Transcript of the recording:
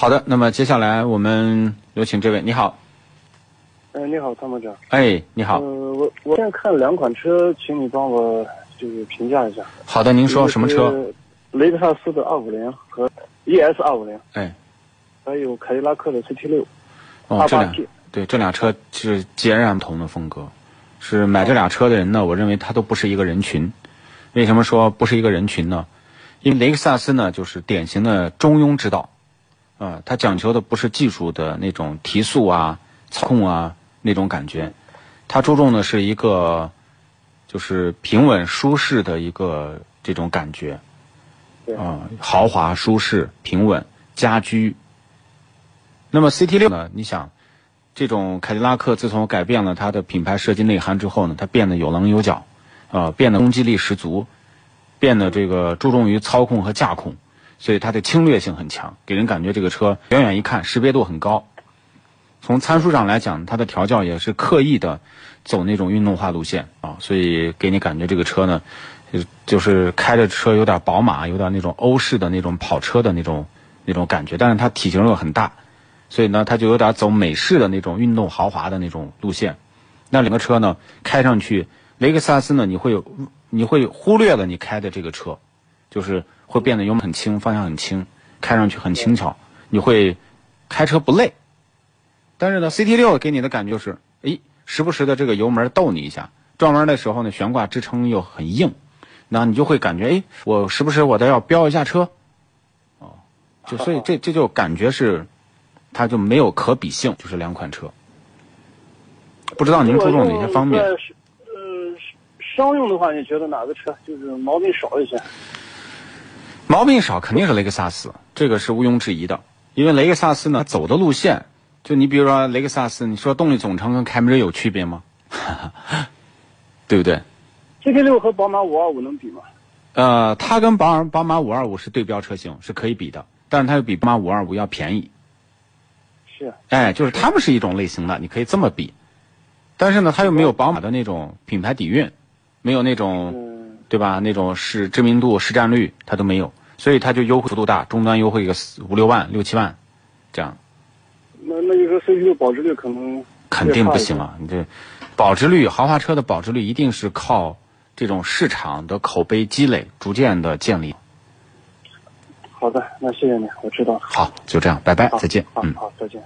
好的，那么接下来我们有请这位，你好。哎，你好，参谋长。哎，你好。呃，我我现在看两款车，请你帮我就是评价一下。好的，您说什么车？雷克萨斯的二五零和 ES 二五零。哎。还有凯迪拉克的 CT 六。哦，这俩对这俩车是截然不同的风格。是买这俩车的人呢，我认为他都不是一个人群。为什么说不是一个人群呢？因为雷克萨斯呢，就是典型的中庸之道。啊，它讲求的不是技术的那种提速啊、操控啊那种感觉，它注重的是一个就是平稳舒适的一个这种感觉。啊，豪华、舒适、平稳、家居。那么 CT 六呢？你想，这种凯迪拉克自从改变了它的品牌设计内涵之后呢，它变得有棱有角，啊，变得攻击力十足，变得这个注重于操控和驾控。所以它的侵略性很强，给人感觉这个车远远一看识别度很高。从参数上来讲，它的调教也是刻意的走那种运动化路线啊，所以给你感觉这个车呢，就是开着车有点宝马，有点那种欧式的那种跑车的那种那种感觉。但是它体型又很大，所以呢，它就有点走美式的那种运动豪华的那种路线。那两个车呢，开上去，雷克萨斯呢，你会有你会忽略了你开的这个车，就是。会变得油门很轻，方向很轻，开上去很轻巧，你会开车不累。但是呢，CT 六给你的感觉就是，哎，时不时的这个油门逗你一下，转弯的时候呢，悬挂支撑又很硬，那你就会感觉，哎，我时不时我都要飙一下车，哦，就所以这这就感觉是，它就没有可比性，就是两款车。不知道您注重哪些方面？呃，商用的话，你觉得哪个车就是毛病少一些？毛病少肯定是雷克萨斯，这个是毋庸置疑的。因为雷克萨斯呢走的路线，就你比如说雷克萨斯，你说动力总成跟凯美瑞有区别吗？对不对？GT 六和宝马五二五能比吗？呃，它跟宝宝马五二五是对标车型，是可以比的，但是它又比宝马五二五要便宜。是。哎，就是它们是一种类型的，你可以这么比。但是呢，它又没有宝马的那种品牌底蕴，没有那种，对吧？那种是知名度、市占率，它都没有。所以它就优惠幅度大，终端优惠个四五六万、六七万，这样。那那就说 C P U 保值率可能肯定不行了。你这保值率，豪华车的保值率一定是靠这种市场的口碑积累逐渐的建立。好的，那谢谢你，我知道了。好，就这样，拜拜，再见。嗯，好，再见。